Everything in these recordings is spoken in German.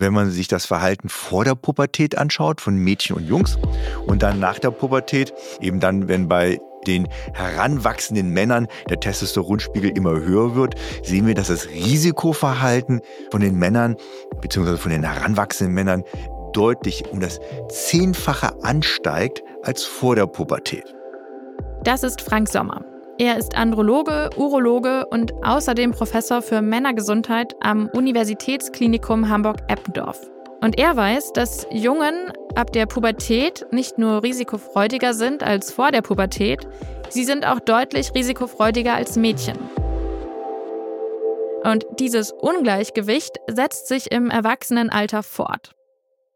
wenn man sich das Verhalten vor der Pubertät anschaut von Mädchen und Jungs und dann nach der Pubertät, eben dann, wenn bei den heranwachsenden Männern der Testosteronspiegel immer höher wird, sehen wir, dass das Risikoverhalten von den Männern bzw. von den heranwachsenden Männern deutlich um das Zehnfache ansteigt als vor der Pubertät. Das ist Frank Sommer. Er ist Androloge, Urologe und außerdem Professor für Männergesundheit am Universitätsklinikum Hamburg-Eppendorf. Und er weiß, dass Jungen ab der Pubertät nicht nur risikofreudiger sind als vor der Pubertät, sie sind auch deutlich risikofreudiger als Mädchen. Und dieses Ungleichgewicht setzt sich im Erwachsenenalter fort.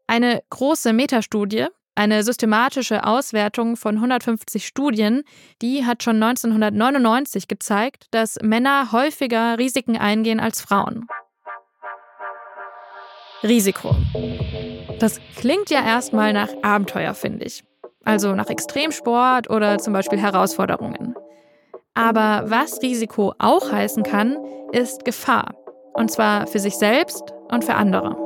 Eine große Metastudie, eine systematische Auswertung von 150 Studien, die hat schon 1999 gezeigt, dass Männer häufiger Risiken eingehen als Frauen. Risiko. Das klingt ja erstmal nach Abenteuer, finde ich. Also nach Extremsport oder zum Beispiel Herausforderungen. Aber was Risiko auch heißen kann, ist Gefahr. Und zwar für sich selbst und für andere.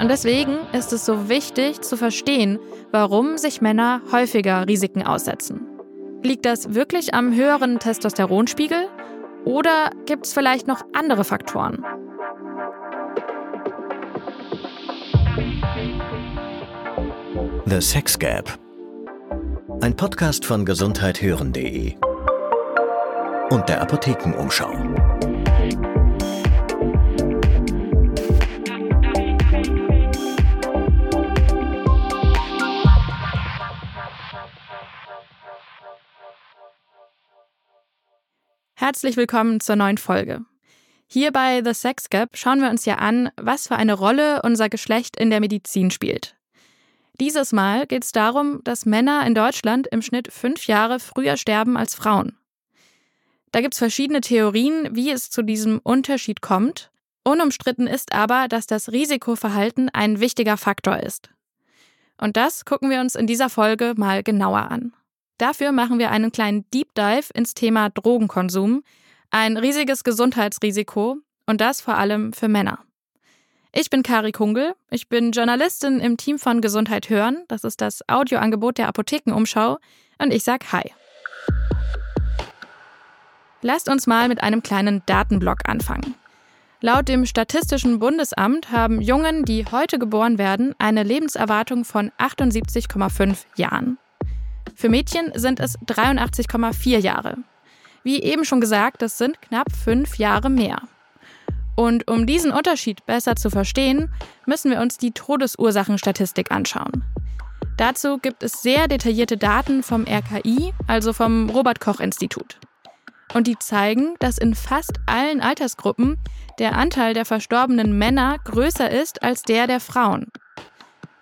Und deswegen ist es so wichtig zu verstehen, warum sich Männer häufiger Risiken aussetzen. Liegt das wirklich am höheren Testosteronspiegel oder gibt es vielleicht noch andere Faktoren? The Sex Gap. Ein Podcast von gesundheithören.de und der Apothekenumschau. Herzlich willkommen zur neuen Folge. Hier bei The Sex Gap schauen wir uns ja an, was für eine Rolle unser Geschlecht in der Medizin spielt. Dieses Mal geht es darum, dass Männer in Deutschland im Schnitt fünf Jahre früher sterben als Frauen. Da gibt es verschiedene Theorien, wie es zu diesem Unterschied kommt. Unumstritten ist aber, dass das Risikoverhalten ein wichtiger Faktor ist. Und das gucken wir uns in dieser Folge mal genauer an. Dafür machen wir einen kleinen Deep Dive ins Thema Drogenkonsum, ein riesiges Gesundheitsrisiko und das vor allem für Männer. Ich bin Kari Kungel. Ich bin Journalistin im Team von Gesundheit hören. Das ist das Audioangebot der Apothekenumschau. Und ich sag Hi. Lasst uns mal mit einem kleinen Datenblock anfangen. Laut dem Statistischen Bundesamt haben Jungen, die heute geboren werden, eine Lebenserwartung von 78,5 Jahren. Für Mädchen sind es 83,4 Jahre. Wie eben schon gesagt, das sind knapp fünf Jahre mehr. Und um diesen Unterschied besser zu verstehen, müssen wir uns die Todesursachenstatistik anschauen. Dazu gibt es sehr detaillierte Daten vom RKI, also vom Robert Koch Institut. Und die zeigen, dass in fast allen Altersgruppen der Anteil der verstorbenen Männer größer ist als der der Frauen.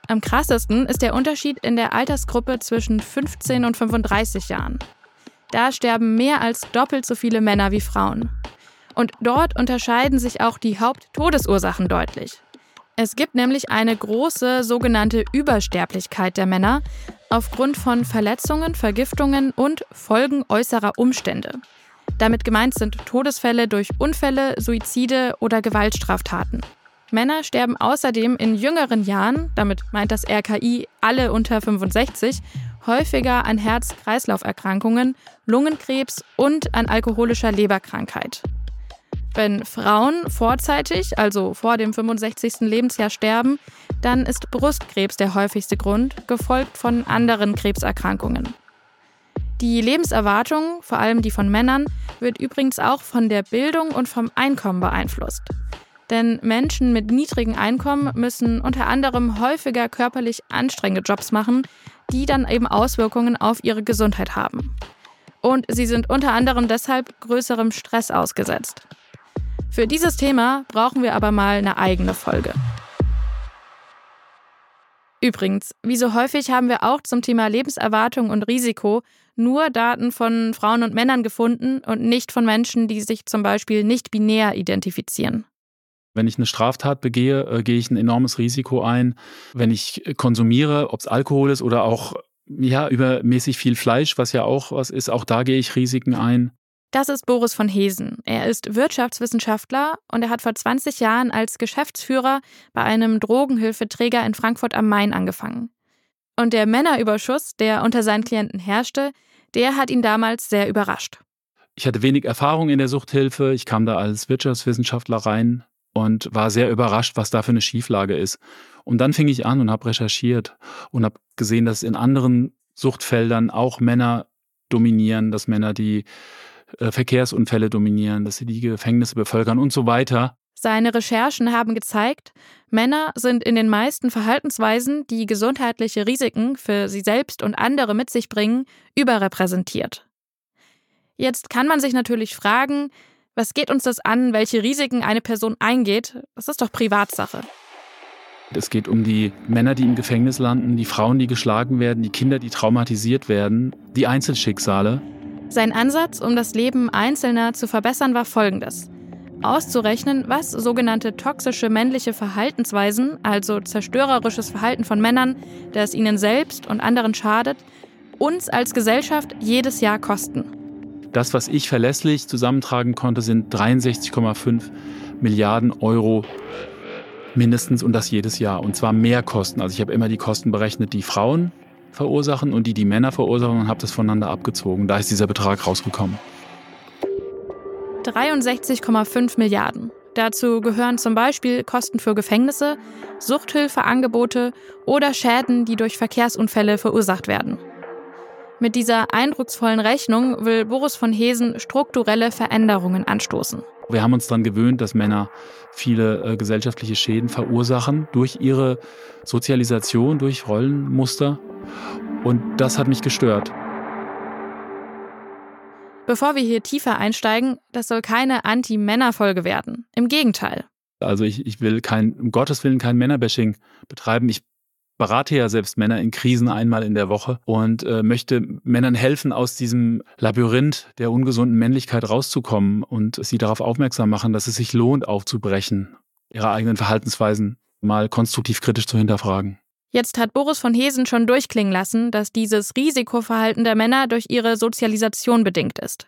Am krassesten ist der Unterschied in der Altersgruppe zwischen 15 und 35 Jahren. Da sterben mehr als doppelt so viele Männer wie Frauen. Und dort unterscheiden sich auch die Haupttodesursachen deutlich. Es gibt nämlich eine große sogenannte Übersterblichkeit der Männer aufgrund von Verletzungen, Vergiftungen und Folgen äußerer Umstände. Damit gemeint sind Todesfälle durch Unfälle, Suizide oder Gewaltstraftaten. Männer sterben außerdem in jüngeren Jahren, damit meint das RKI alle unter 65, häufiger an Herz-Kreislauf-Erkrankungen, Lungenkrebs und an alkoholischer Leberkrankheit. Wenn Frauen vorzeitig, also vor dem 65. Lebensjahr sterben, dann ist Brustkrebs der häufigste Grund, gefolgt von anderen Krebserkrankungen. Die Lebenserwartung, vor allem die von Männern, wird übrigens auch von der Bildung und vom Einkommen beeinflusst. Denn Menschen mit niedrigem Einkommen müssen unter anderem häufiger körperlich anstrengende Jobs machen, die dann eben Auswirkungen auf ihre Gesundheit haben. Und sie sind unter anderem deshalb größerem Stress ausgesetzt. Für dieses Thema brauchen wir aber mal eine eigene Folge. Übrigens, wie so häufig haben wir auch zum Thema Lebenserwartung und Risiko nur Daten von Frauen und Männern gefunden und nicht von Menschen, die sich zum Beispiel nicht binär identifizieren. Wenn ich eine Straftat begehe, äh, gehe ich ein enormes Risiko ein. Wenn ich konsumiere, ob es Alkohol ist oder auch ja, übermäßig viel Fleisch, was ja auch was ist, auch da gehe ich Risiken ein. Das ist Boris von Hesen. Er ist Wirtschaftswissenschaftler und er hat vor 20 Jahren als Geschäftsführer bei einem Drogenhilfeträger in Frankfurt am Main angefangen. Und der Männerüberschuss, der unter seinen Klienten herrschte, der hat ihn damals sehr überrascht. Ich hatte wenig Erfahrung in der Suchthilfe. Ich kam da als Wirtschaftswissenschaftler rein und war sehr überrascht, was da für eine Schieflage ist. Und dann fing ich an und habe recherchiert und habe gesehen, dass in anderen Suchtfeldern auch Männer dominieren, dass Männer die äh, Verkehrsunfälle dominieren, dass sie die Gefängnisse bevölkern und so weiter. Seine Recherchen haben gezeigt, Männer sind in den meisten Verhaltensweisen, die gesundheitliche Risiken für sie selbst und andere mit sich bringen, überrepräsentiert. Jetzt kann man sich natürlich fragen, was geht uns das an, welche Risiken eine Person eingeht? Das ist doch Privatsache. Es geht um die Männer, die im Gefängnis landen, die Frauen, die geschlagen werden, die Kinder, die traumatisiert werden, die Einzelschicksale. Sein Ansatz, um das Leben Einzelner zu verbessern, war folgendes. Auszurechnen, was sogenannte toxische männliche Verhaltensweisen, also zerstörerisches Verhalten von Männern, das ihnen selbst und anderen schadet, uns als Gesellschaft jedes Jahr kosten. Das, was ich verlässlich zusammentragen konnte, sind 63,5 Milliarden Euro mindestens und das jedes Jahr. Und zwar mehr Kosten. Also ich habe immer die Kosten berechnet, die Frauen verursachen und die die Männer verursachen und habe das voneinander abgezogen. Da ist dieser Betrag rausgekommen. 63,5 Milliarden. Dazu gehören zum Beispiel Kosten für Gefängnisse, Suchthilfeangebote oder Schäden, die durch Verkehrsunfälle verursacht werden. Mit dieser eindrucksvollen Rechnung will Boris von Hesen strukturelle Veränderungen anstoßen. Wir haben uns daran gewöhnt, dass Männer viele äh, gesellschaftliche Schäden verursachen durch ihre Sozialisation, durch Rollenmuster. Und das hat mich gestört. Bevor wir hier tiefer einsteigen, das soll keine Anti-Männer-Folge werden. Im Gegenteil. Also ich, ich will kein, um Gottes Willen kein Männerbashing betreiben. Ich berate ja selbst Männer in Krisen einmal in der Woche und äh, möchte Männern helfen, aus diesem Labyrinth der ungesunden Männlichkeit rauszukommen und sie darauf aufmerksam machen, dass es sich lohnt, aufzubrechen, ihre eigenen Verhaltensweisen mal konstruktiv kritisch zu hinterfragen. Jetzt hat Boris von Hesen schon durchklingen lassen, dass dieses Risikoverhalten der Männer durch ihre Sozialisation bedingt ist.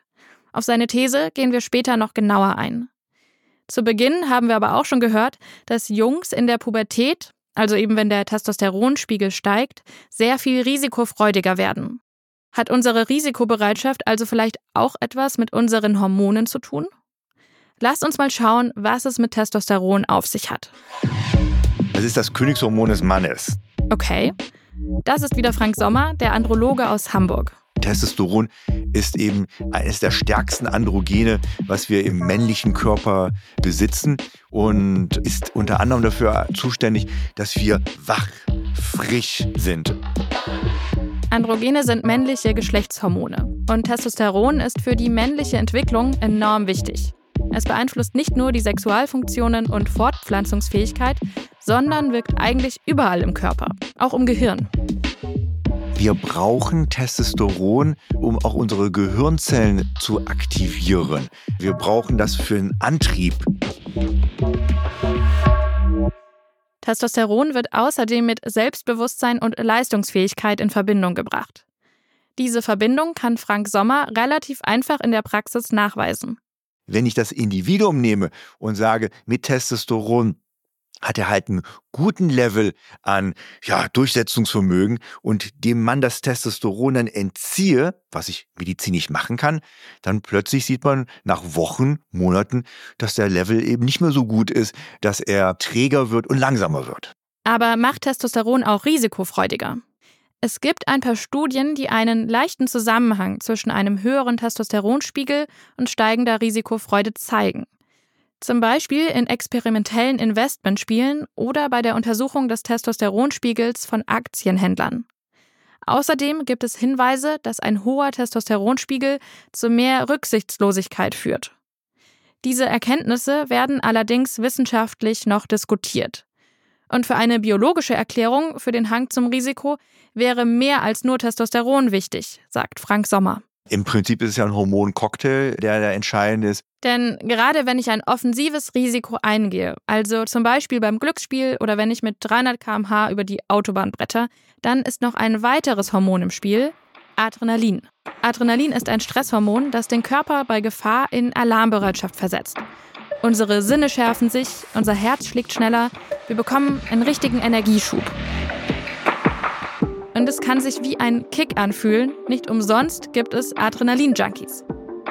Auf seine These gehen wir später noch genauer ein. Zu Beginn haben wir aber auch schon gehört, dass Jungs in der Pubertät also eben wenn der Testosteronspiegel steigt, sehr viel risikofreudiger werden. Hat unsere Risikobereitschaft also vielleicht auch etwas mit unseren Hormonen zu tun? Lasst uns mal schauen, was es mit Testosteron auf sich hat. Es ist das Königshormon des Mannes. Okay. Das ist wieder Frank Sommer, der Androloge aus Hamburg. Testosteron ist eben eines der stärksten Androgene, was wir im männlichen Körper besitzen und ist unter anderem dafür zuständig, dass wir wach, frisch sind. Androgene sind männliche Geschlechtshormone und Testosteron ist für die männliche Entwicklung enorm wichtig. Es beeinflusst nicht nur die Sexualfunktionen und Fortpflanzungsfähigkeit, sondern wirkt eigentlich überall im Körper, auch im Gehirn. Wir brauchen Testosteron, um auch unsere Gehirnzellen zu aktivieren. Wir brauchen das für einen Antrieb. Testosteron wird außerdem mit Selbstbewusstsein und Leistungsfähigkeit in Verbindung gebracht. Diese Verbindung kann Frank Sommer relativ einfach in der Praxis nachweisen. Wenn ich das Individuum nehme und sage, mit Testosteron hat er halt einen guten Level an ja, Durchsetzungsvermögen und dem man das Testosteron dann entziehe, was ich medizinisch machen kann, dann plötzlich sieht man nach Wochen, Monaten, dass der Level eben nicht mehr so gut ist, dass er träger wird und langsamer wird. Aber macht Testosteron auch risikofreudiger? Es gibt ein paar Studien, die einen leichten Zusammenhang zwischen einem höheren Testosteronspiegel und steigender Risikofreude zeigen. Zum Beispiel in experimentellen Investmentspielen oder bei der Untersuchung des Testosteronspiegels von Aktienhändlern. Außerdem gibt es Hinweise, dass ein hoher Testosteronspiegel zu mehr Rücksichtslosigkeit führt. Diese Erkenntnisse werden allerdings wissenschaftlich noch diskutiert. Und für eine biologische Erklärung für den Hang zum Risiko wäre mehr als nur Testosteron wichtig, sagt Frank Sommer. Im Prinzip ist es ja ein Hormoncocktail, der da entscheidend ist. Denn gerade wenn ich ein offensives Risiko eingehe, also zum Beispiel beim Glücksspiel oder wenn ich mit 300 km/h über die Autobahn bretter, dann ist noch ein weiteres Hormon im Spiel, Adrenalin. Adrenalin ist ein Stresshormon, das den Körper bei Gefahr in Alarmbereitschaft versetzt. Unsere Sinne schärfen sich, unser Herz schlägt schneller, wir bekommen einen richtigen Energieschub. Und es kann sich wie ein Kick anfühlen. Nicht umsonst gibt es Adrenalin-Junkies.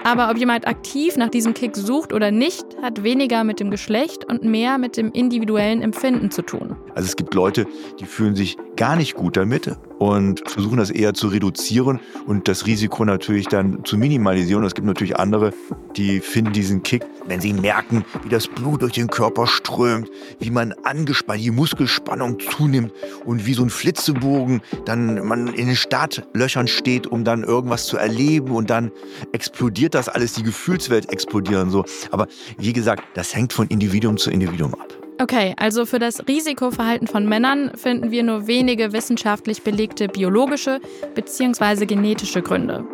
Aber ob jemand aktiv nach diesem Kick sucht oder nicht, hat weniger mit dem Geschlecht und mehr mit dem individuellen Empfinden zu tun. Also es gibt Leute, die fühlen sich gar nicht gut damit und versuchen das eher zu reduzieren und das Risiko natürlich dann zu minimalisieren. Und es gibt natürlich andere, die finden diesen Kick, wenn sie merken, wie das Blut durch den Körper strömt, wie man angespannt, die Muskelspannung zunimmt und wie so ein Flitzebogen dann man in den Startlöchern steht, um dann irgendwas zu erleben und dann explodiert das alles, die Gefühlswelt explodieren so. Aber wie gesagt, das hängt von Individuum zu Individuum ab. Okay, also für das Risikoverhalten von Männern finden wir nur wenige wissenschaftlich belegte biologische bzw. genetische Gründe.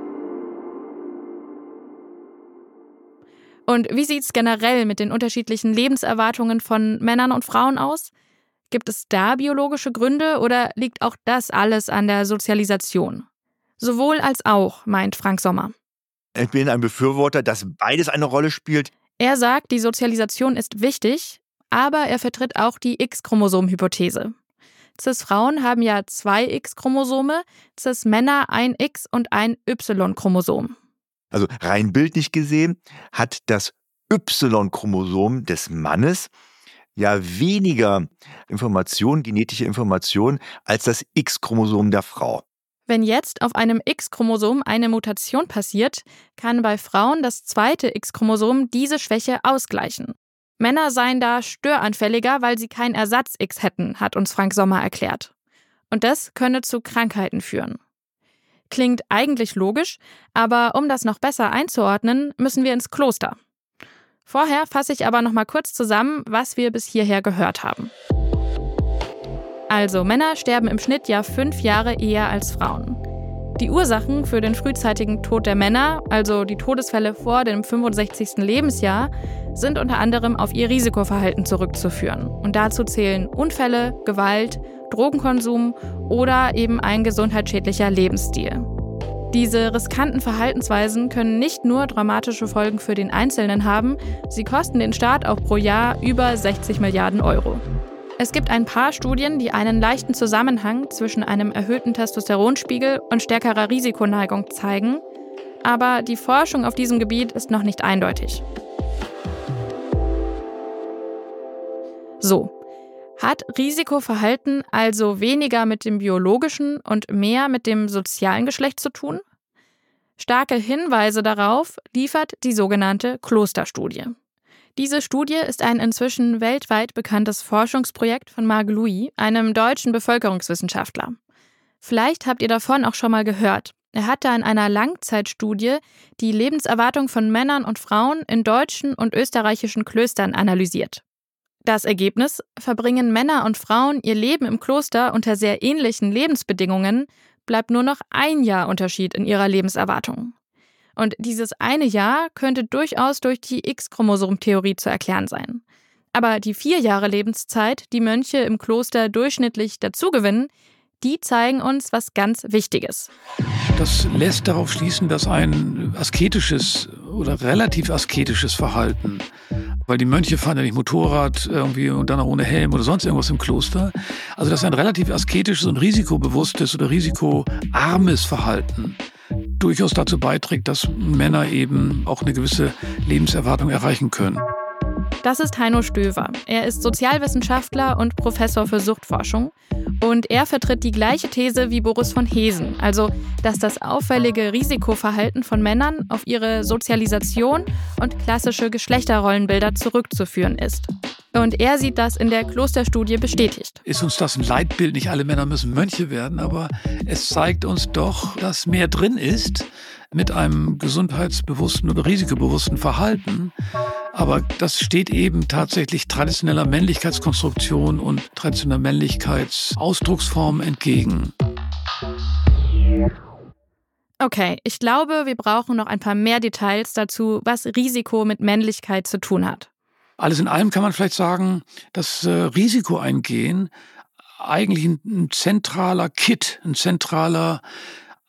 Und wie sieht es generell mit den unterschiedlichen Lebenserwartungen von Männern und Frauen aus? Gibt es da biologische Gründe oder liegt auch das alles an der Sozialisation? Sowohl als auch, meint Frank Sommer. Ich bin ein Befürworter, dass beides eine Rolle spielt. Er sagt, die Sozialisation ist wichtig, aber er vertritt auch die X-Chromosom-Hypothese. Cis-Frauen haben ja zwei X-Chromosome, Cis-Männer ein X- und ein Y-Chromosom. Also rein bildlich gesehen hat das Y-Chromosom des Mannes ja weniger Information, genetische Information als das X-Chromosom der Frau. Wenn jetzt auf einem X-Chromosom eine Mutation passiert, kann bei Frauen das zweite X-Chromosom diese Schwäche ausgleichen. Männer seien da störanfälliger, weil sie kein Ersatz-X hätten, hat uns Frank Sommer erklärt. Und das könne zu Krankheiten führen. Klingt eigentlich logisch, aber um das noch besser einzuordnen, müssen wir ins Kloster. Vorher fasse ich aber noch mal kurz zusammen, was wir bis hierher gehört haben. Also, Männer sterben im Schnitt ja fünf Jahre eher als Frauen. Die Ursachen für den frühzeitigen Tod der Männer, also die Todesfälle vor dem 65. Lebensjahr, sind unter anderem auf ihr Risikoverhalten zurückzuführen. Und dazu zählen Unfälle, Gewalt, Drogenkonsum oder eben ein gesundheitsschädlicher Lebensstil. Diese riskanten Verhaltensweisen können nicht nur dramatische Folgen für den Einzelnen haben, sie kosten den Staat auch pro Jahr über 60 Milliarden Euro. Es gibt ein paar Studien, die einen leichten Zusammenhang zwischen einem erhöhten Testosteronspiegel und stärkerer Risikoneigung zeigen, aber die Forschung auf diesem Gebiet ist noch nicht eindeutig. So, hat Risikoverhalten also weniger mit dem biologischen und mehr mit dem sozialen Geschlecht zu tun? Starke Hinweise darauf liefert die sogenannte Klosterstudie. Diese Studie ist ein inzwischen weltweit bekanntes Forschungsprojekt von Marc Louis, einem deutschen Bevölkerungswissenschaftler. Vielleicht habt ihr davon auch schon mal gehört. Er hatte in einer Langzeitstudie die Lebenserwartung von Männern und Frauen in deutschen und österreichischen Klöstern analysiert. Das Ergebnis verbringen Männer und Frauen ihr Leben im Kloster unter sehr ähnlichen Lebensbedingungen, bleibt nur noch ein Jahr Unterschied in ihrer Lebenserwartung. Und dieses eine Jahr könnte durchaus durch die X-Chromosom-Theorie zu erklären sein. Aber die vier Jahre Lebenszeit, die Mönche im Kloster durchschnittlich dazugewinnen, die zeigen uns was ganz Wichtiges. Das lässt darauf schließen, dass ein asketisches oder relativ asketisches Verhalten, weil die Mönche fahren ja nicht Motorrad irgendwie und dann auch ohne Helm oder sonst irgendwas im Kloster, also dass ein relativ asketisches und risikobewusstes oder risikoarmes Verhalten durchaus dazu beiträgt, dass Männer eben auch eine gewisse Lebenserwartung erreichen können. Das ist Heino Stöver. Er ist Sozialwissenschaftler und Professor für Suchtforschung. Und er vertritt die gleiche These wie Boris von Hesen, also dass das auffällige Risikoverhalten von Männern auf ihre Sozialisation und klassische Geschlechterrollenbilder zurückzuführen ist. Und er sieht das in der Klosterstudie bestätigt. Ist uns das ein Leitbild? Nicht alle Männer müssen Mönche werden, aber es zeigt uns doch, dass mehr drin ist mit einem gesundheitsbewussten oder risikobewussten Verhalten. Aber das steht eben tatsächlich traditioneller Männlichkeitskonstruktion und traditioneller Männlichkeitsausdrucksform entgegen. Okay, ich glaube, wir brauchen noch ein paar mehr Details dazu, was Risiko mit Männlichkeit zu tun hat. Alles in allem kann man vielleicht sagen, dass äh, Risiko eingehen eigentlich ein, ein zentraler Kit, ein zentraler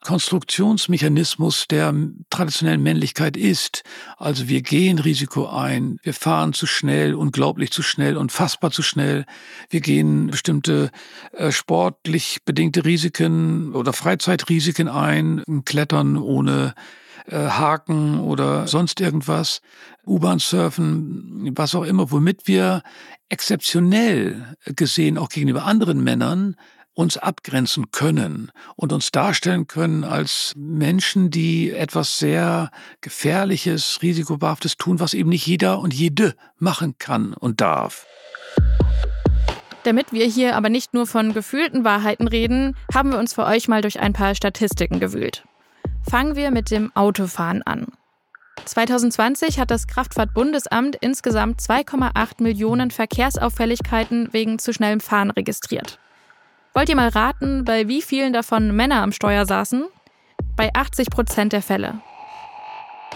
Konstruktionsmechanismus der traditionellen Männlichkeit ist. Also wir gehen Risiko ein, wir fahren zu schnell, unglaublich zu schnell, unfassbar zu schnell. Wir gehen bestimmte äh, sportlich bedingte Risiken oder Freizeitrisiken ein, Klettern ohne äh, Haken oder sonst irgendwas, U-Bahn surfen, was auch immer, womit wir exzeptionell gesehen auch gegenüber anderen Männern uns abgrenzen können und uns darstellen können als Menschen, die etwas sehr Gefährliches, Risikobehaftes tun, was eben nicht jeder und jede machen kann und darf. Damit wir hier aber nicht nur von gefühlten Wahrheiten reden, haben wir uns für euch mal durch ein paar Statistiken gewühlt. Fangen wir mit dem Autofahren an. 2020 hat das Kraftfahrtbundesamt insgesamt 2,8 Millionen Verkehrsauffälligkeiten wegen zu schnellem Fahren registriert. Wollt ihr mal raten, bei wie vielen davon Männer am Steuer saßen? Bei 80 Prozent der Fälle.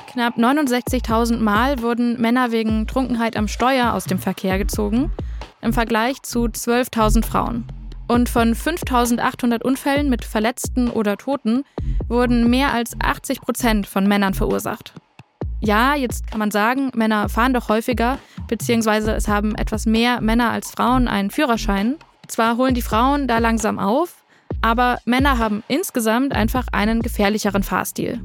Knapp 69.000 Mal wurden Männer wegen Trunkenheit am Steuer aus dem Verkehr gezogen, im Vergleich zu 12.000 Frauen. Und von 5.800 Unfällen mit Verletzten oder Toten wurden mehr als 80 Prozent von Männern verursacht. Ja, jetzt kann man sagen, Männer fahren doch häufiger, beziehungsweise es haben etwas mehr Männer als Frauen einen Führerschein. Zwar holen die Frauen da langsam auf, aber Männer haben insgesamt einfach einen gefährlicheren Fahrstil.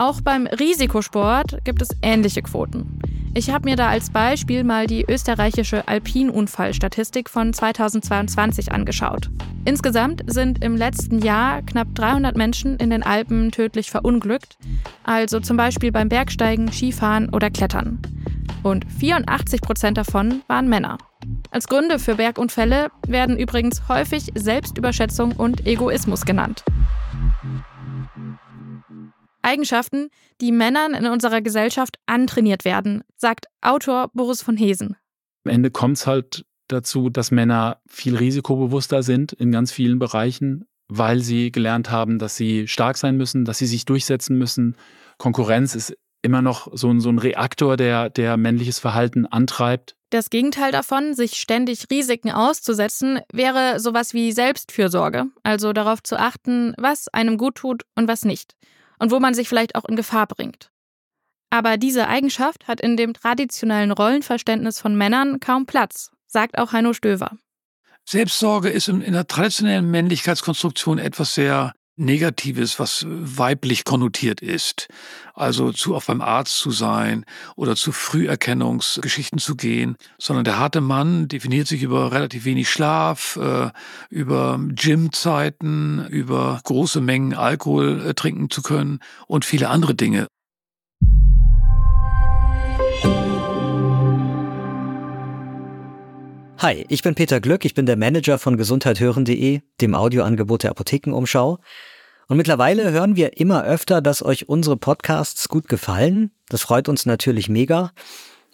Auch beim Risikosport gibt es ähnliche Quoten. Ich habe mir da als Beispiel mal die österreichische Alpinunfallstatistik von 2022 angeschaut. Insgesamt sind im letzten Jahr knapp 300 Menschen in den Alpen tödlich verunglückt, also zum Beispiel beim Bergsteigen, Skifahren oder Klettern. Und 84 Prozent davon waren Männer. Als Gründe für Bergunfälle werden übrigens häufig Selbstüberschätzung und Egoismus genannt. Eigenschaften, die Männern in unserer Gesellschaft antrainiert werden, sagt Autor Boris von Hesen. Am Ende kommt es halt dazu, dass Männer viel risikobewusster sind in ganz vielen Bereichen, weil sie gelernt haben, dass sie stark sein müssen, dass sie sich durchsetzen müssen. Konkurrenz ist immer noch so ein, so ein Reaktor, der, der männliches Verhalten antreibt. Das Gegenteil davon, sich ständig Risiken auszusetzen, wäre sowas wie Selbstfürsorge, also darauf zu achten, was einem gut tut und was nicht, und wo man sich vielleicht auch in Gefahr bringt. Aber diese Eigenschaft hat in dem traditionellen Rollenverständnis von Männern kaum Platz, sagt auch Heino Stöver. Selbstsorge ist in der traditionellen Männlichkeitskonstruktion etwas sehr Negatives, was weiblich konnotiert ist. Also zu oft beim Arzt zu sein oder zu Früherkennungsgeschichten zu gehen, sondern der harte Mann definiert sich über relativ wenig Schlaf, äh, über Gymzeiten, über große Mengen Alkohol äh, trinken zu können und viele andere Dinge. Hi, ich bin Peter Glück, ich bin der Manager von gesundheithören.de, dem Audioangebot der Apothekenumschau. Und mittlerweile hören wir immer öfter, dass euch unsere Podcasts gut gefallen. Das freut uns natürlich mega.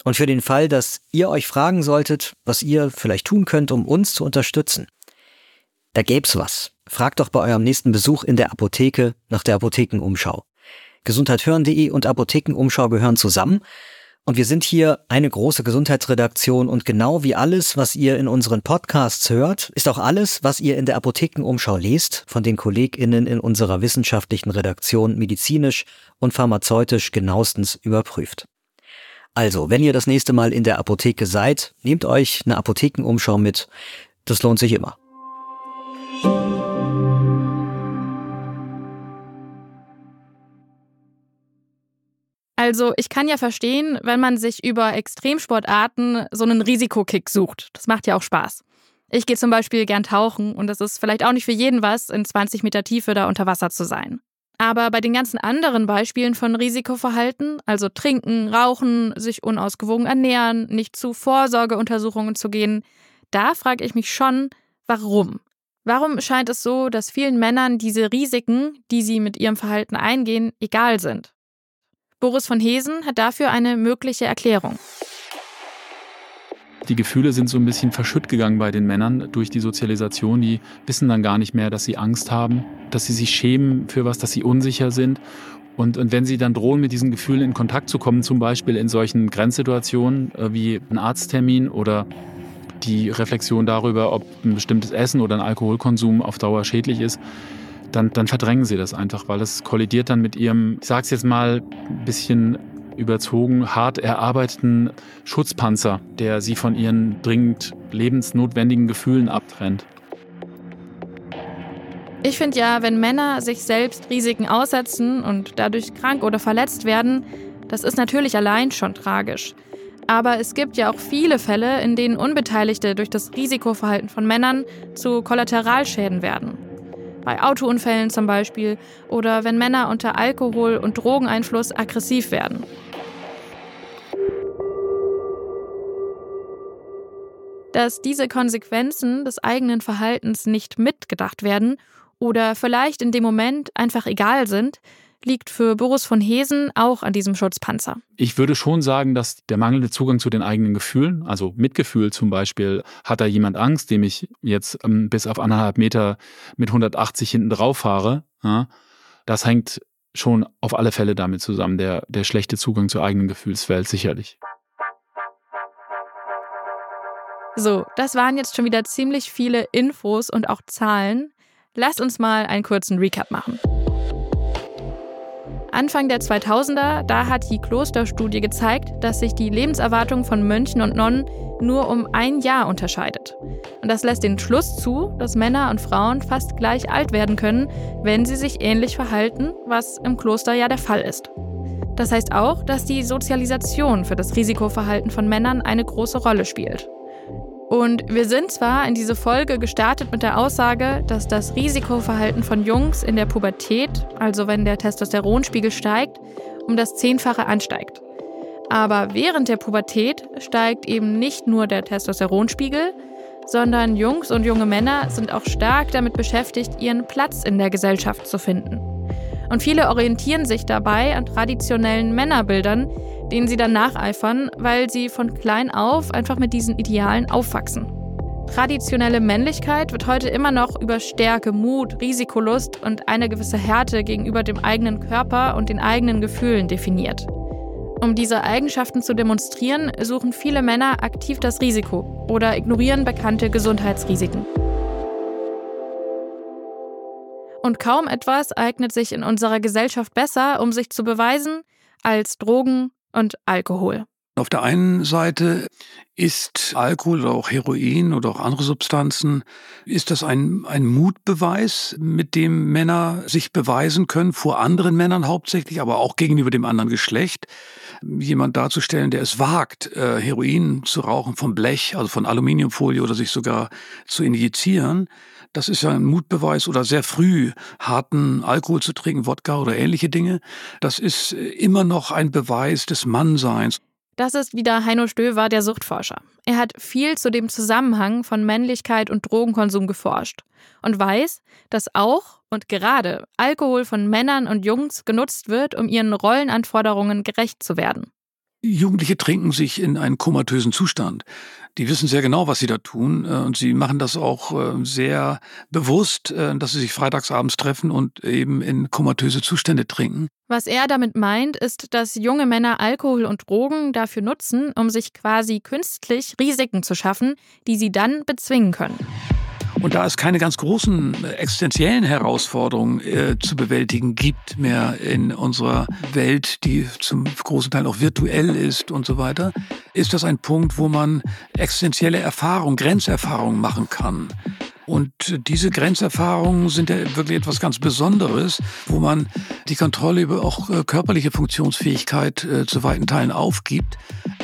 Und für den Fall, dass ihr euch fragen solltet, was ihr vielleicht tun könnt, um uns zu unterstützen, da gäb's was. Fragt doch bei eurem nächsten Besuch in der Apotheke nach der Apothekenumschau. Gesundheithören.de und Apothekenumschau gehören zusammen und wir sind hier eine große Gesundheitsredaktion und genau wie alles, was ihr in unseren Podcasts hört, ist auch alles, was ihr in der Apothekenumschau lest, von den KollegInnen in unserer wissenschaftlichen Redaktion medizinisch und pharmazeutisch genauestens überprüft. Also, wenn ihr das nächste Mal in der Apotheke seid, nehmt euch eine Apothekenumschau mit. Das lohnt sich immer. Also ich kann ja verstehen, wenn man sich über Extremsportarten so einen Risikokick sucht. Das macht ja auch Spaß. Ich gehe zum Beispiel gern tauchen und es ist vielleicht auch nicht für jeden was, in 20 Meter Tiefe da unter Wasser zu sein. Aber bei den ganzen anderen Beispielen von Risikoverhalten, also trinken, rauchen, sich unausgewogen ernähren, nicht zu Vorsorgeuntersuchungen zu gehen, da frage ich mich schon, warum? Warum scheint es so, dass vielen Männern diese Risiken, die sie mit ihrem Verhalten eingehen, egal sind? Boris von Hesen hat dafür eine mögliche Erklärung. Die Gefühle sind so ein bisschen verschütt gegangen bei den Männern durch die Sozialisation. Die wissen dann gar nicht mehr, dass sie Angst haben, dass sie sich schämen für was, dass sie unsicher sind. Und, und wenn sie dann drohen, mit diesen Gefühlen in Kontakt zu kommen, zum Beispiel in solchen Grenzsituationen äh, wie ein Arzttermin oder die Reflexion darüber, ob ein bestimmtes Essen oder ein Alkoholkonsum auf Dauer schädlich ist, dann, dann verdrängen sie das einfach, weil es kollidiert dann mit ihrem, ich sag's jetzt mal, ein bisschen überzogen, hart erarbeiteten Schutzpanzer, der sie von ihren dringend lebensnotwendigen Gefühlen abtrennt. Ich finde ja, wenn Männer sich selbst Risiken aussetzen und dadurch krank oder verletzt werden, das ist natürlich allein schon tragisch. Aber es gibt ja auch viele Fälle, in denen Unbeteiligte durch das Risikoverhalten von Männern zu Kollateralschäden werden. Bei Autounfällen zum Beispiel oder wenn Männer unter Alkohol- und Drogeneinfluss aggressiv werden. Dass diese Konsequenzen des eigenen Verhaltens nicht mitgedacht werden oder vielleicht in dem Moment einfach egal sind, liegt für Boris von Hesen auch an diesem Schutzpanzer. Ich würde schon sagen, dass der mangelnde Zugang zu den eigenen Gefühlen, also Mitgefühl zum Beispiel, hat da jemand Angst, dem ich jetzt ähm, bis auf anderthalb Meter mit 180 hinten drauf fahre, ja, das hängt schon auf alle Fälle damit zusammen, der, der schlechte Zugang zur eigenen Gefühlswelt sicherlich. So, das waren jetzt schon wieder ziemlich viele Infos und auch Zahlen. Lasst uns mal einen kurzen Recap machen. Anfang der 2000er, da hat die Klosterstudie gezeigt, dass sich die Lebenserwartung von Mönchen und Nonnen nur um ein Jahr unterscheidet. Und das lässt den Schluss zu, dass Männer und Frauen fast gleich alt werden können, wenn sie sich ähnlich verhalten, was im Kloster ja der Fall ist. Das heißt auch, dass die Sozialisation für das Risikoverhalten von Männern eine große Rolle spielt. Und wir sind zwar in diese Folge gestartet mit der Aussage, dass das Risikoverhalten von Jungs in der Pubertät, also wenn der Testosteronspiegel steigt, um das Zehnfache ansteigt. Aber während der Pubertät steigt eben nicht nur der Testosteronspiegel, sondern Jungs und junge Männer sind auch stark damit beschäftigt, ihren Platz in der Gesellschaft zu finden. Und viele orientieren sich dabei an traditionellen Männerbildern, denen sie dann nacheifern, weil sie von klein auf einfach mit diesen Idealen aufwachsen. Traditionelle Männlichkeit wird heute immer noch über Stärke, Mut, Risikolust und eine gewisse Härte gegenüber dem eigenen Körper und den eigenen Gefühlen definiert. Um diese Eigenschaften zu demonstrieren, suchen viele Männer aktiv das Risiko oder ignorieren bekannte Gesundheitsrisiken. Und kaum etwas eignet sich in unserer Gesellschaft besser, um sich zu beweisen, als Drogen und Alkohol. Auf der einen Seite ist Alkohol oder auch Heroin oder auch andere Substanzen, ist das ein, ein Mutbeweis, mit dem Männer sich beweisen können, vor anderen Männern hauptsächlich, aber auch gegenüber dem anderen Geschlecht. Jemand darzustellen, der es wagt, äh, Heroin zu rauchen vom Blech, also von Aluminiumfolie oder sich sogar zu injizieren. Das ist ja ein Mutbeweis oder sehr früh harten Alkohol zu trinken, Wodka oder ähnliche Dinge. Das ist äh, immer noch ein Beweis des Mannseins. Das ist wieder Heino Stöver, der Suchtforscher. Er hat viel zu dem Zusammenhang von Männlichkeit und Drogenkonsum geforscht und weiß, dass auch und gerade Alkohol von Männern und Jungs genutzt wird, um ihren Rollenanforderungen gerecht zu werden. Jugendliche trinken sich in einen komatösen Zustand. Die wissen sehr genau, was sie da tun äh, und sie machen das auch äh, sehr bewusst, äh, dass sie sich freitagsabends treffen und eben in komatöse Zustände trinken. Was er damit meint, ist, dass junge Männer Alkohol und Drogen dafür nutzen, um sich quasi künstlich Risiken zu schaffen, die sie dann bezwingen können. Und da es keine ganz großen äh, existenziellen Herausforderungen äh, zu bewältigen gibt mehr in unserer Welt, die zum großen Teil auch virtuell ist und so weiter, ist das ein Punkt, wo man existenzielle Erfahrungen, Grenzerfahrungen machen kann. Und diese Grenzerfahrungen sind ja wirklich etwas ganz Besonderes, wo man die Kontrolle über auch äh, körperliche Funktionsfähigkeit äh, zu weiten Teilen aufgibt.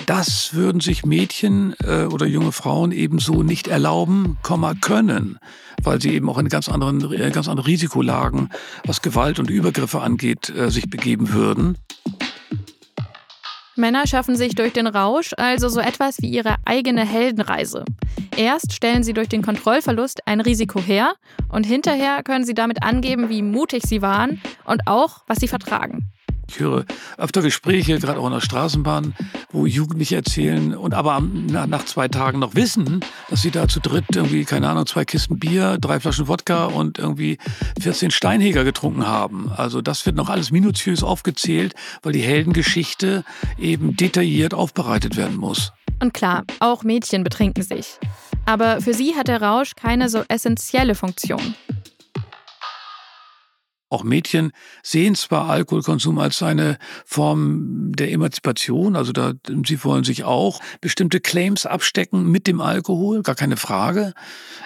Das würden sich Mädchen äh, oder junge Frauen ebenso nicht erlauben, können, weil sie eben auch in ganz anderen, äh, ganz andere Risikolagen, was Gewalt und Übergriffe angeht, äh, sich begeben würden. Männer schaffen sich durch den Rausch also so etwas wie ihre eigene Heldenreise. Erst stellen sie durch den Kontrollverlust ein Risiko her und hinterher können sie damit angeben, wie mutig sie waren und auch, was sie vertragen. Ich höre öfter Gespräche, gerade auch in der Straßenbahn, wo Jugendliche erzählen und aber nach zwei Tagen noch wissen, dass sie da zu dritt irgendwie, keine Ahnung, zwei Kisten Bier, drei Flaschen Wodka und irgendwie 14 Steinheger getrunken haben. Also das wird noch alles minutiös aufgezählt, weil die Heldengeschichte eben detailliert aufbereitet werden muss. Und klar, auch Mädchen betrinken sich. Aber für sie hat der Rausch keine so essentielle Funktion. Auch Mädchen sehen zwar Alkoholkonsum als eine Form der Emanzipation, also da, sie wollen sich auch bestimmte Claims abstecken mit dem Alkohol, gar keine Frage.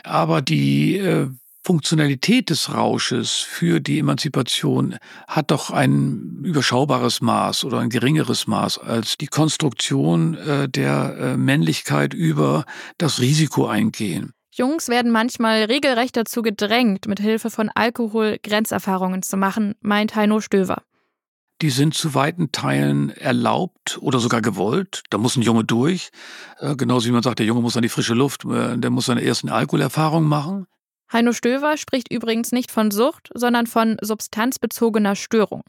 Aber die äh, Funktionalität des Rausches für die Emanzipation hat doch ein überschaubares Maß oder ein geringeres Maß als die Konstruktion äh, der äh, Männlichkeit über das Risiko eingehen. Jungs werden manchmal regelrecht dazu gedrängt, mit Hilfe von Alkohol Grenzerfahrungen zu machen, meint Heino Stöver. Die sind zu weiten Teilen erlaubt oder sogar gewollt. Da muss ein Junge durch. Äh, genauso wie man sagt, der Junge muss an die frische Luft, äh, der muss seine ersten Alkoholerfahrungen machen. Heino Stöver spricht übrigens nicht von Sucht, sondern von substanzbezogener Störung,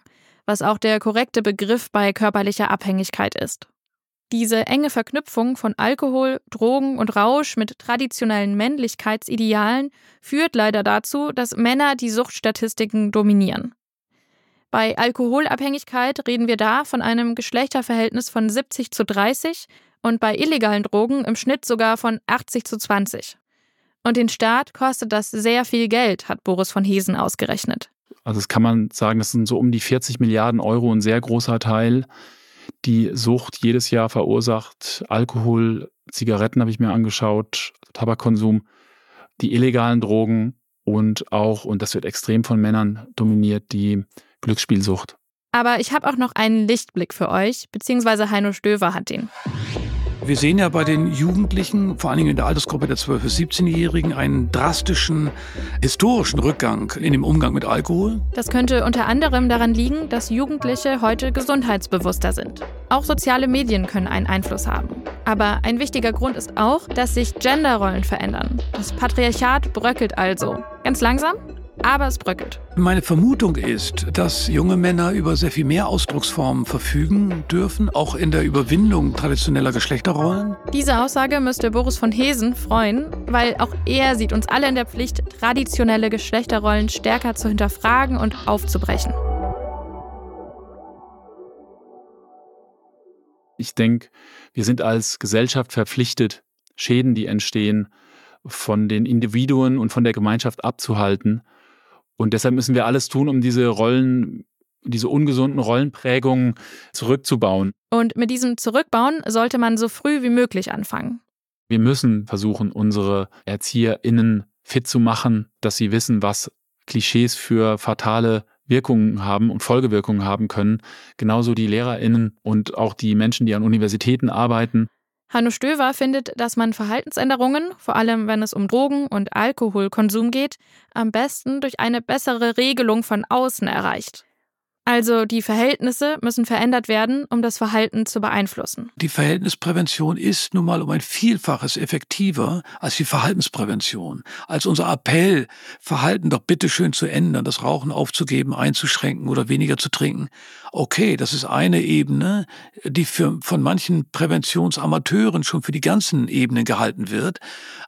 was auch der korrekte Begriff bei körperlicher Abhängigkeit ist. Diese enge Verknüpfung von Alkohol, Drogen und Rausch mit traditionellen Männlichkeitsidealen führt leider dazu, dass Männer die Suchtstatistiken dominieren. Bei Alkoholabhängigkeit reden wir da von einem Geschlechterverhältnis von 70 zu 30 und bei illegalen Drogen im Schnitt sogar von 80 zu 20. Und den Staat kostet das sehr viel Geld, hat Boris von Hesen ausgerechnet. Also das kann man sagen, das sind so um die 40 Milliarden Euro, ein sehr großer Teil die Sucht jedes Jahr verursacht. Alkohol, Zigaretten habe ich mir angeschaut, Tabakkonsum, die illegalen Drogen und auch, und das wird extrem von Männern dominiert, die Glücksspielsucht. Aber ich habe auch noch einen Lichtblick für euch, beziehungsweise Heino Stöver hat den. Wir sehen ja bei den Jugendlichen, vor allen Dingen in der Altersgruppe der 12- bis 17-Jährigen, einen drastischen historischen Rückgang in dem Umgang mit Alkohol. Das könnte unter anderem daran liegen, dass Jugendliche heute gesundheitsbewusster sind. Auch soziale Medien können einen Einfluss haben. Aber ein wichtiger Grund ist auch, dass sich Genderrollen verändern. Das Patriarchat bröckelt also. Ganz langsam, aber es bröckelt. Meine Vermutung ist, dass junge Männer über sehr viel mehr Ausdrucksformen verfügen dürfen, auch in der Überwindung traditioneller Geschlechterrollen. Diese Aussage müsste Boris von Hesen freuen, weil auch er sieht uns alle in der Pflicht, traditionelle Geschlechterrollen stärker zu hinterfragen und aufzubrechen. Ich denke, wir sind als Gesellschaft verpflichtet, Schäden, die entstehen, von den Individuen und von der Gemeinschaft abzuhalten und deshalb müssen wir alles tun, um diese Rollen, diese ungesunden Rollenprägungen zurückzubauen. Und mit diesem Zurückbauen sollte man so früh wie möglich anfangen. Wir müssen versuchen, unsere ErzieherInnen fit zu machen, dass sie wissen, was Klischees für fatale Wirkungen haben und Folgewirkungen haben können. Genauso die LehrerInnen und auch die Menschen, die an Universitäten arbeiten. Hanno Stöver findet, dass man Verhaltensänderungen, vor allem wenn es um Drogen- und Alkoholkonsum geht, am besten durch eine bessere Regelung von außen erreicht. Also die Verhältnisse müssen verändert werden, um das Verhalten zu beeinflussen. Die Verhältnisprävention ist nun mal um ein Vielfaches effektiver als die Verhaltensprävention. Als unser Appell, Verhalten doch bitteschön zu ändern, das Rauchen aufzugeben, einzuschränken oder weniger zu trinken. Okay, das ist eine Ebene, die für, von manchen Präventionsamateuren schon für die ganzen Ebenen gehalten wird.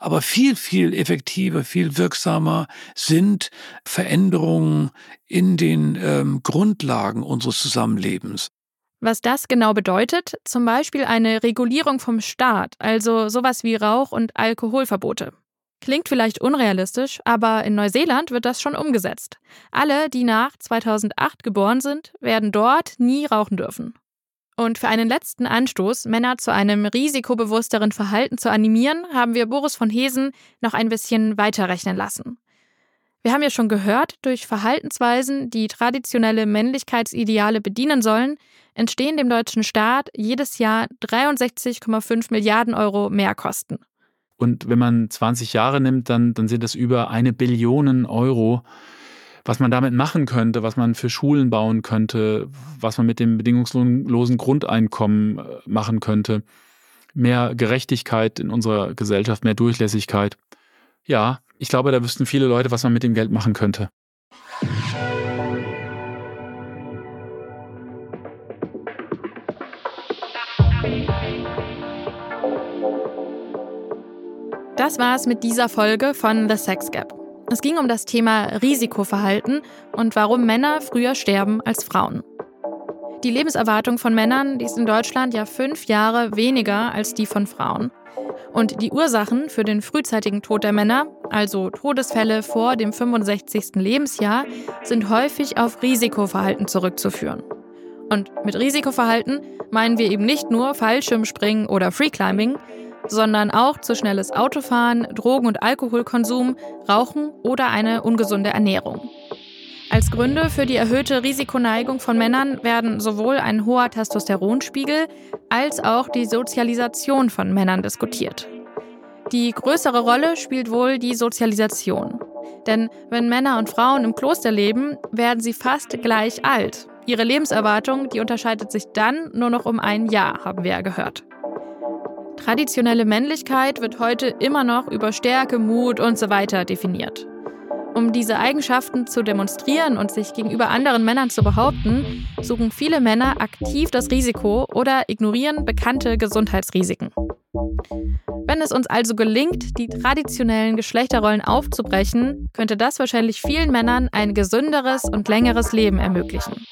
Aber viel, viel effektiver, viel wirksamer sind Veränderungen in den ähm, Grundlagen unseres Zusammenlebens. Was das genau bedeutet, zum Beispiel eine Regulierung vom Staat, also sowas wie Rauch- und Alkoholverbote. Klingt vielleicht unrealistisch, aber in Neuseeland wird das schon umgesetzt. Alle, die nach 2008 geboren sind, werden dort nie rauchen dürfen. Und für einen letzten Anstoß, Männer zu einem risikobewussteren Verhalten zu animieren, haben wir Boris von Hesen noch ein bisschen weiterrechnen lassen. Wir haben ja schon gehört, durch Verhaltensweisen, die traditionelle Männlichkeitsideale bedienen sollen, entstehen dem deutschen Staat jedes Jahr 63,5 Milliarden Euro Mehrkosten. Und wenn man 20 Jahre nimmt, dann, dann sind das über eine Billion Euro, was man damit machen könnte, was man für Schulen bauen könnte, was man mit dem bedingungslosen Grundeinkommen äh, machen könnte. Mehr Gerechtigkeit in unserer Gesellschaft, mehr Durchlässigkeit. Ja, ich glaube, da wüssten viele Leute, was man mit dem Geld machen könnte. Das war's mit dieser Folge von The Sex Gap. Es ging um das Thema Risikoverhalten und warum Männer früher sterben als Frauen. Die Lebenserwartung von Männern die ist in Deutschland ja fünf Jahre weniger als die von Frauen. Und die Ursachen für den frühzeitigen Tod der Männer, also Todesfälle vor dem 65. Lebensjahr, sind häufig auf Risikoverhalten zurückzuführen. Und mit Risikoverhalten meinen wir eben nicht nur Fallschirmspringen oder Freeclimbing, sondern auch zu schnelles Autofahren, Drogen- und Alkoholkonsum, Rauchen oder eine ungesunde Ernährung. Als Gründe für die erhöhte Risikoneigung von Männern werden sowohl ein hoher Testosteronspiegel als auch die Sozialisation von Männern diskutiert. Die größere Rolle spielt wohl die Sozialisation. Denn wenn Männer und Frauen im Kloster leben, werden sie fast gleich alt. Ihre Lebenserwartung, die unterscheidet sich dann nur noch um ein Jahr, haben wir ja gehört. Traditionelle Männlichkeit wird heute immer noch über Stärke, Mut und so weiter definiert. Um diese Eigenschaften zu demonstrieren und sich gegenüber anderen Männern zu behaupten, suchen viele Männer aktiv das Risiko oder ignorieren bekannte Gesundheitsrisiken. Wenn es uns also gelingt, die traditionellen Geschlechterrollen aufzubrechen, könnte das wahrscheinlich vielen Männern ein gesünderes und längeres Leben ermöglichen.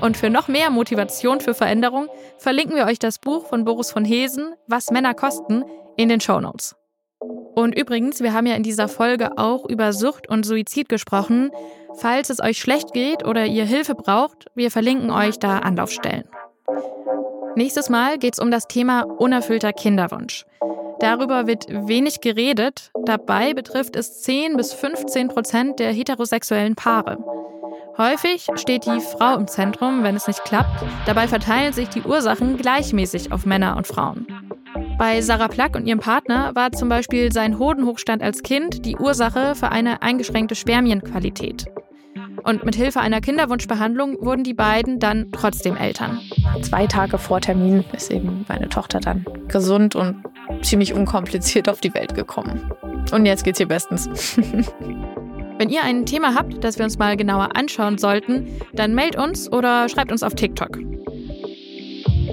Und für noch mehr Motivation für Veränderung verlinken wir euch das Buch von Boris von Hesen, Was Männer kosten, in den Show Notes. Und übrigens, wir haben ja in dieser Folge auch über Sucht und Suizid gesprochen. Falls es euch schlecht geht oder ihr Hilfe braucht, wir verlinken euch da Anlaufstellen. Nächstes Mal geht es um das Thema unerfüllter Kinderwunsch. Darüber wird wenig geredet. Dabei betrifft es 10 bis 15 Prozent der heterosexuellen Paare. Häufig steht die Frau im Zentrum, wenn es nicht klappt. Dabei verteilen sich die Ursachen gleichmäßig auf Männer und Frauen. Bei Sarah Plack und ihrem Partner war zum Beispiel sein Hodenhochstand als Kind die Ursache für eine eingeschränkte Spermienqualität. Und mit Hilfe einer Kinderwunschbehandlung wurden die beiden dann trotzdem Eltern. Zwei Tage vor Termin ist eben meine Tochter dann gesund und ziemlich unkompliziert auf die Welt gekommen. Und jetzt geht's ihr bestens. Wenn ihr ein Thema habt, das wir uns mal genauer anschauen sollten, dann meldet uns oder schreibt uns auf TikTok.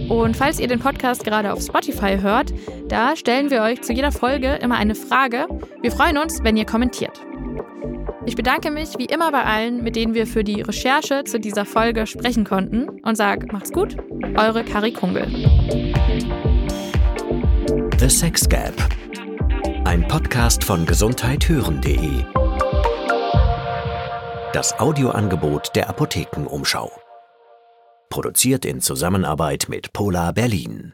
Und falls ihr den Podcast gerade auf Spotify hört, da stellen wir euch zu jeder Folge immer eine Frage. Wir freuen uns, wenn ihr kommentiert. Ich bedanke mich wie immer bei allen, mit denen wir für die Recherche zu dieser Folge sprechen konnten und sage, macht's gut, eure Kari Kungel. The Sex Gap. Ein Podcast von gesundheithören.de. Das Audioangebot der Apothekenumschau. Produziert in Zusammenarbeit mit Polar Berlin.